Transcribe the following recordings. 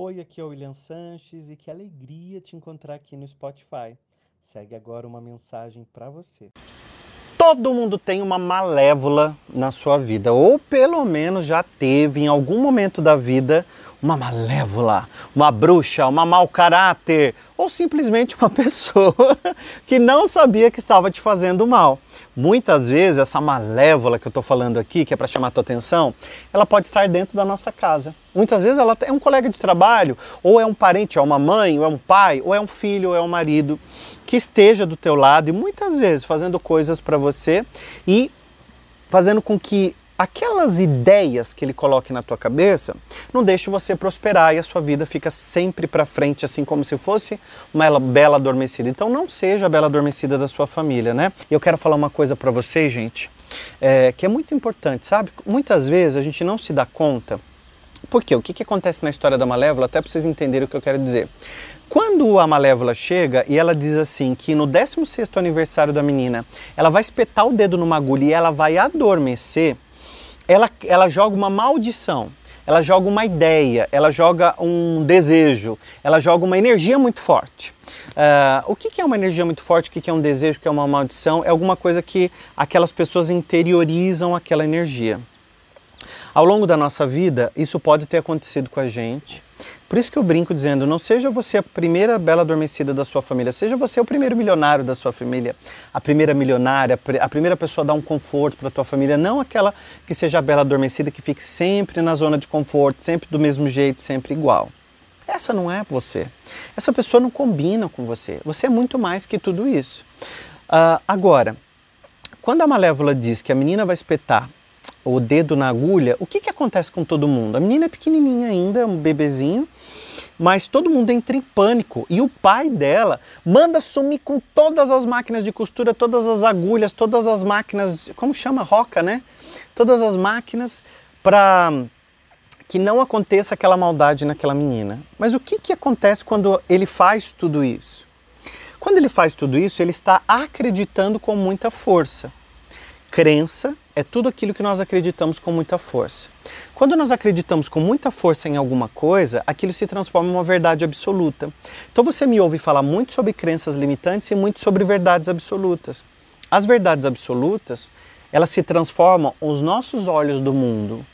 Oi, aqui é o William Sanches e que alegria te encontrar aqui no Spotify. Segue agora uma mensagem para você. Todo mundo tem uma malévola na sua vida, ou pelo menos já teve em algum momento da vida uma malévola, uma bruxa, uma mau caráter, ou simplesmente uma pessoa que não sabia que estava te fazendo mal. Muitas vezes essa malévola que eu estou falando aqui, que é para chamar a tua atenção, ela pode estar dentro da nossa casa. Muitas vezes ela é um colega de trabalho, ou é um parente, é uma mãe, ou é um pai, ou é um filho, ou é um marido que esteja do teu lado e muitas vezes fazendo coisas para você e fazendo com que aquelas ideias que ele coloque na tua cabeça não deixe você prosperar e a sua vida fica sempre para frente, assim como se fosse uma bela adormecida. Então não seja a bela adormecida da sua família, né? E eu quero falar uma coisa para vocês, gente, é, que é muito importante, sabe? Muitas vezes a gente não se dá conta. Por quê? O que, que acontece na história da Malévola, até para vocês entenderem o que eu quero dizer. Quando a Malévola chega e ela diz assim que no 16º aniversário da menina, ela vai espetar o dedo numa agulha e ela vai adormecer, ela, ela joga uma maldição, ela joga uma ideia, ela joga um desejo, ela joga uma energia muito forte. Uh, o que, que, é uma energia muito forte? O que, que é um desejo? O que é uma maldição? É alguma coisa que aquelas pessoas interiorizam aquela energia. Ao longo da nossa vida, isso pode ter acontecido com a gente. Por isso que eu brinco dizendo: não seja você a primeira bela adormecida da sua família, seja você o primeiro milionário da sua família, a primeira milionária, a primeira pessoa a dar um conforto para a tua família, não aquela que seja a bela adormecida que fique sempre na zona de conforto, sempre do mesmo jeito, sempre igual. Essa não é você. Essa pessoa não combina com você. Você é muito mais que tudo isso. Uh, agora, quando a Malévola diz que a menina vai espetar o dedo na agulha, o que, que acontece com todo mundo? A menina é pequenininha ainda, um bebezinho, mas todo mundo entra em pânico e o pai dela manda sumir com todas as máquinas de costura, todas as agulhas, todas as máquinas, como chama? Roca, né? Todas as máquinas para que não aconteça aquela maldade naquela menina. Mas o que, que acontece quando ele faz tudo isso? Quando ele faz tudo isso, ele está acreditando com muita força. Crença é tudo aquilo que nós acreditamos com muita força. Quando nós acreditamos com muita força em alguma coisa, aquilo se transforma em uma verdade absoluta. Então você me ouve falar muito sobre crenças limitantes e muito sobre verdades absolutas. As verdades absolutas, elas se transformam os nossos olhos do mundo.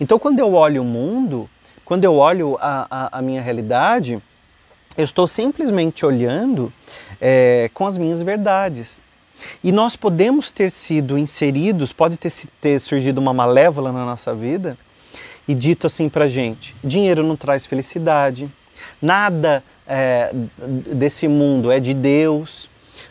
Então quando eu olho o mundo, quando eu olho a, a, a minha realidade, eu estou simplesmente olhando é, com as minhas verdades. E nós podemos ter sido inseridos, pode ter, ter surgido uma malévola na nossa vida e dito assim pra gente: dinheiro não traz felicidade, nada é, desse mundo é de Deus,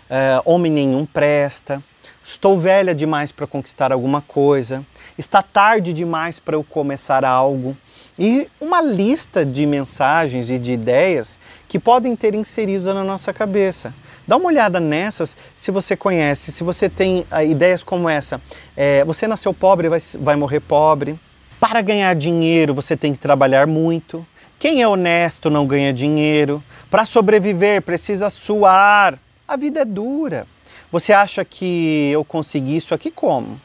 é, homem nenhum presta, estou velha demais para conquistar alguma coisa, está tarde demais para eu começar algo. E uma lista de mensagens e de ideias que podem ter inserido na nossa cabeça. Dá uma olhada nessas se você conhece, se você tem uh, ideias como essa. É, você nasceu pobre, vai, vai morrer pobre. Para ganhar dinheiro, você tem que trabalhar muito. Quem é honesto não ganha dinheiro. Para sobreviver, precisa suar. A vida é dura. Você acha que eu consegui isso aqui como?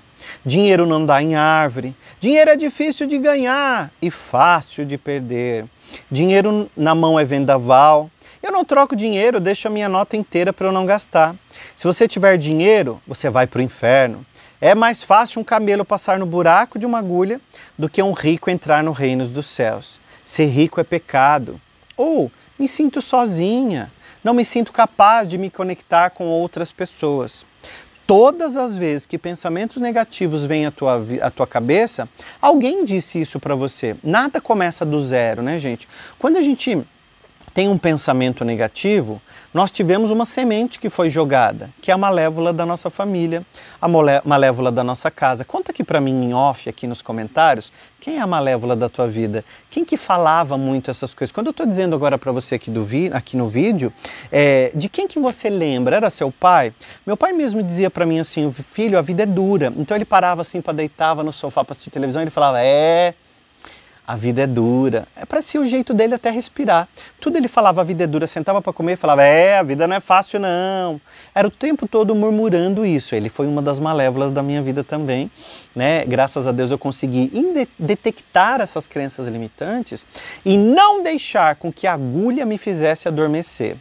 Dinheiro não dá em árvore. Dinheiro é difícil de ganhar e fácil de perder. Dinheiro na mão é vendaval. Eu não troco dinheiro, deixo a minha nota inteira para eu não gastar. Se você tiver dinheiro, você vai para o inferno. É mais fácil um camelo passar no buraco de uma agulha do que um rico entrar no reino dos céus. Ser rico é pecado. Ou me sinto sozinha, não me sinto capaz de me conectar com outras pessoas. Todas as vezes que pensamentos negativos vêm à tua, à tua cabeça, alguém disse isso para você. Nada começa do zero, né, gente? Quando a gente tem um pensamento negativo, nós tivemos uma semente que foi jogada, que é a malévola da nossa família, a malévola da nossa casa. Conta aqui para mim em off, aqui nos comentários, quem é a malévola da tua vida? Quem que falava muito essas coisas? Quando eu estou dizendo agora para você aqui, do vi, aqui no vídeo, é, de quem que você lembra? Era seu pai? Meu pai mesmo dizia para mim assim, filho, a vida é dura. Então ele parava assim para deitava no sofá para assistir televisão e ele falava, é, a vida é dura. É parecia o jeito dele até respirar. Tudo ele falava, a vida é dura, sentava para comer e falava, é, a vida não é fácil não. Era o tempo todo murmurando isso. Ele foi uma das malévolas da minha vida também. Né? Graças a Deus eu consegui detectar essas crenças limitantes e não deixar com que a agulha me fizesse adormecer.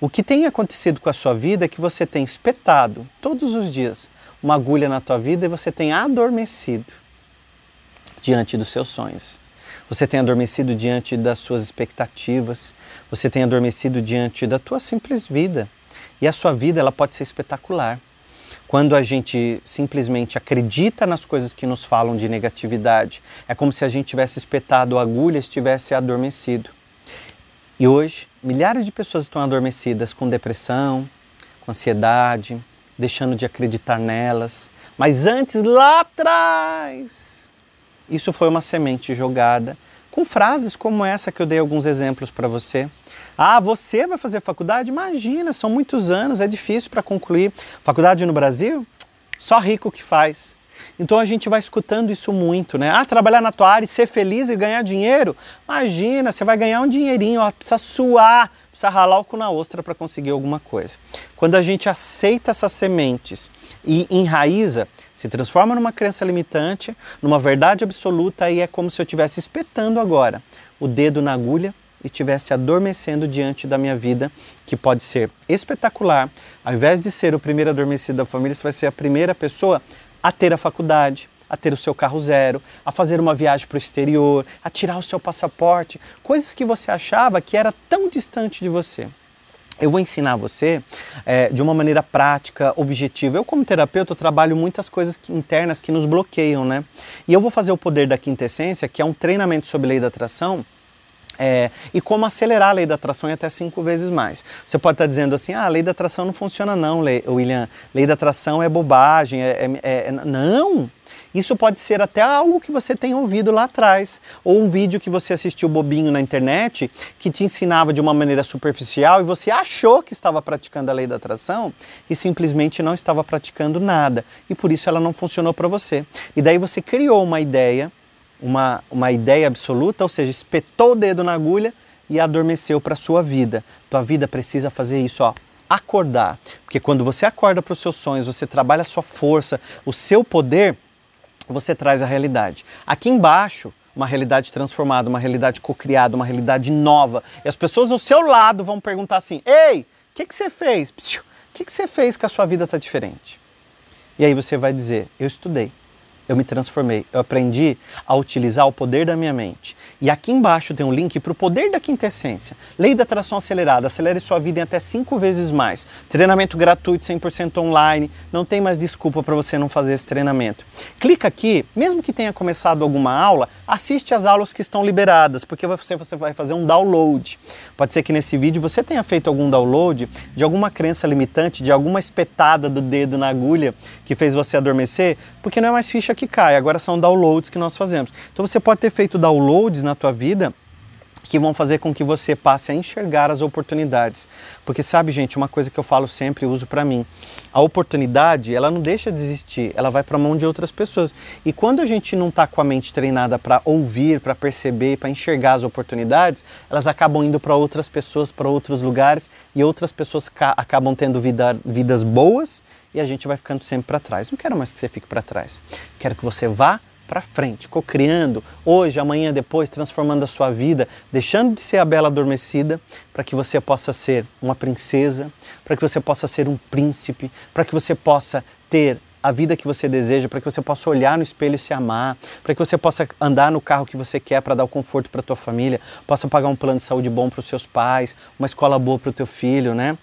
O que tem acontecido com a sua vida é que você tem espetado todos os dias uma agulha na tua vida e você tem adormecido diante dos seus sonhos. Você tem adormecido diante das suas expectativas, você tem adormecido diante da tua simples vida. E a sua vida ela pode ser espetacular. Quando a gente simplesmente acredita nas coisas que nos falam de negatividade, é como se a gente tivesse espetado a agulha e estivesse adormecido. E hoje, milhares de pessoas estão adormecidas com depressão, com ansiedade, deixando de acreditar nelas. Mas antes, lá atrás, isso foi uma semente jogada com frases como essa que eu dei alguns exemplos para você. Ah, você vai fazer faculdade? Imagina, são muitos anos, é difícil para concluir. Faculdade no Brasil? Só rico que faz. Então a gente vai escutando isso muito, né? Ah, trabalhar na tua área e ser feliz e ganhar dinheiro? Imagina, você vai ganhar um dinheirinho, ó, precisa suar, precisa ralar o cu na ostra para conseguir alguma coisa. Quando a gente aceita essas sementes e enraiza, se transforma numa crença limitante, numa verdade absoluta e é como se eu estivesse espetando agora o dedo na agulha e estivesse adormecendo diante da minha vida, que pode ser espetacular. Ao invés de ser o primeiro adormecido da família, você vai ser a primeira pessoa a ter a faculdade, a ter o seu carro zero, a fazer uma viagem para o exterior, a tirar o seu passaporte, coisas que você achava que era tão distante de você. Eu vou ensinar você é, de uma maneira prática, objetiva. Eu, como terapeuta, trabalho muitas coisas internas que nos bloqueiam, né? E eu vou fazer o Poder da Quintessência, que é um treinamento sobre lei da atração, é, e como acelerar a lei da atração em até cinco vezes mais. Você pode estar dizendo assim, ah, a lei da atração não funciona não, William. Lei da atração é bobagem, é, é, é, não! Isso pode ser até algo que você tem ouvido lá atrás, ou um vídeo que você assistiu bobinho na internet que te ensinava de uma maneira superficial e você achou que estava praticando a lei da atração e simplesmente não estava praticando nada. E por isso ela não funcionou para você. E daí você criou uma ideia, uma, uma ideia absoluta, ou seja, espetou o dedo na agulha e adormeceu para a sua vida. Tua vida precisa fazer isso, ó, acordar. Porque quando você acorda para os seus sonhos, você trabalha a sua força, o seu poder, você traz a realidade. Aqui embaixo, uma realidade transformada, uma realidade cocriada, uma realidade nova. E as pessoas ao seu lado vão perguntar assim: Ei, o que, que você fez? O que, que você fez que a sua vida está diferente? E aí você vai dizer: Eu estudei eu me transformei. Eu aprendi a utilizar o poder da minha mente. E aqui embaixo tem um link para o poder da quintessência. Lei da atração acelerada. Acelere sua vida em até cinco vezes mais. Treinamento gratuito, 100% online. Não tem mais desculpa para você não fazer esse treinamento. Clica aqui, mesmo que tenha começado alguma aula, assiste as aulas que estão liberadas, porque você, você vai fazer um download. Pode ser que nesse vídeo você tenha feito algum download de alguma crença limitante, de alguma espetada do dedo na agulha que fez você adormecer, porque não é mais ficha que cai, agora são downloads que nós fazemos. Então você pode ter feito downloads na tua vida que vão fazer com que você passe a enxergar as oportunidades. Porque sabe, gente, uma coisa que eu falo sempre e uso para mim, a oportunidade, ela não deixa de existir, ela vai para a mão de outras pessoas. E quando a gente não está com a mente treinada para ouvir, para perceber, para enxergar as oportunidades, elas acabam indo para outras pessoas, para outros lugares e outras pessoas acabam tendo vida, vidas boas e a gente vai ficando sempre para trás. Não quero mais que você fique para trás. Quero que você vá para frente, co-criando hoje, amanhã, depois, transformando a sua vida, deixando de ser a bela adormecida, para que você possa ser uma princesa, para que você possa ser um príncipe, para que você possa ter a vida que você deseja, para que você possa olhar no espelho e se amar, para que você possa andar no carro que você quer para dar o conforto para tua família, possa pagar um plano de saúde bom para os seus pais, uma escola boa para o teu filho, né?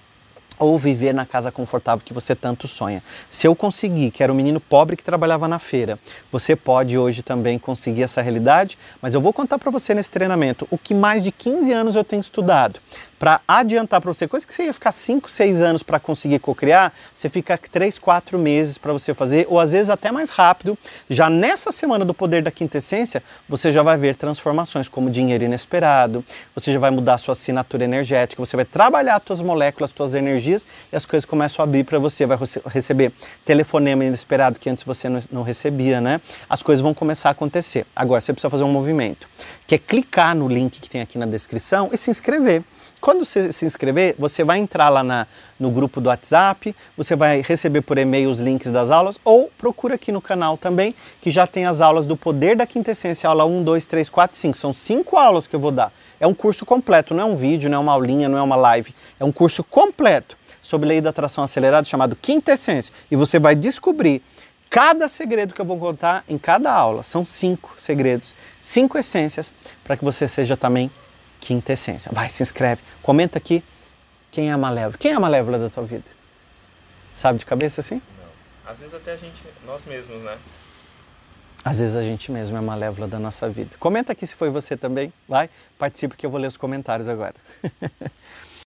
Ou viver na casa confortável que você tanto sonha. Se eu conseguir, que era um menino pobre que trabalhava na feira, você pode hoje também conseguir essa realidade, mas eu vou contar para você nesse treinamento o que mais de 15 anos eu tenho estudado para adiantar para você, coisa que você ia ficar 5, 6 anos para conseguir cocriar, você fica 3, 4 meses para você fazer, ou às vezes até mais rápido. Já nessa semana do poder da quinta essência, você já vai ver transformações como dinheiro inesperado, você já vai mudar a sua assinatura energética, você vai trabalhar as suas moléculas, as suas energias e as coisas começam a abrir para você, vai receber telefonema inesperado que antes você não recebia, né? As coisas vão começar a acontecer. Agora você precisa fazer um movimento, que é clicar no link que tem aqui na descrição e se inscrever. Quando você se inscrever, você vai entrar lá na, no grupo do WhatsApp, você vai receber por e-mail os links das aulas ou procura aqui no canal também, que já tem as aulas do Poder da Quintessência, aula 1, 2, 3, 4, 5. São cinco aulas que eu vou dar. É um curso completo, não é um vídeo, não é uma aulinha, não é uma live. É um curso completo sobre lei da atração acelerada chamado Quintessência. E você vai descobrir cada segredo que eu vou contar em cada aula. São cinco segredos, cinco essências para que você seja também quinta essência. Vai, se inscreve, comenta aqui quem é a malévola. Quem é a malévola da tua vida? Sabe de cabeça assim? Não. Às vezes até a gente, nós mesmos, né? Às vezes a gente mesmo é a malévola da nossa vida. Comenta aqui se foi você também, vai, participe que eu vou ler os comentários agora.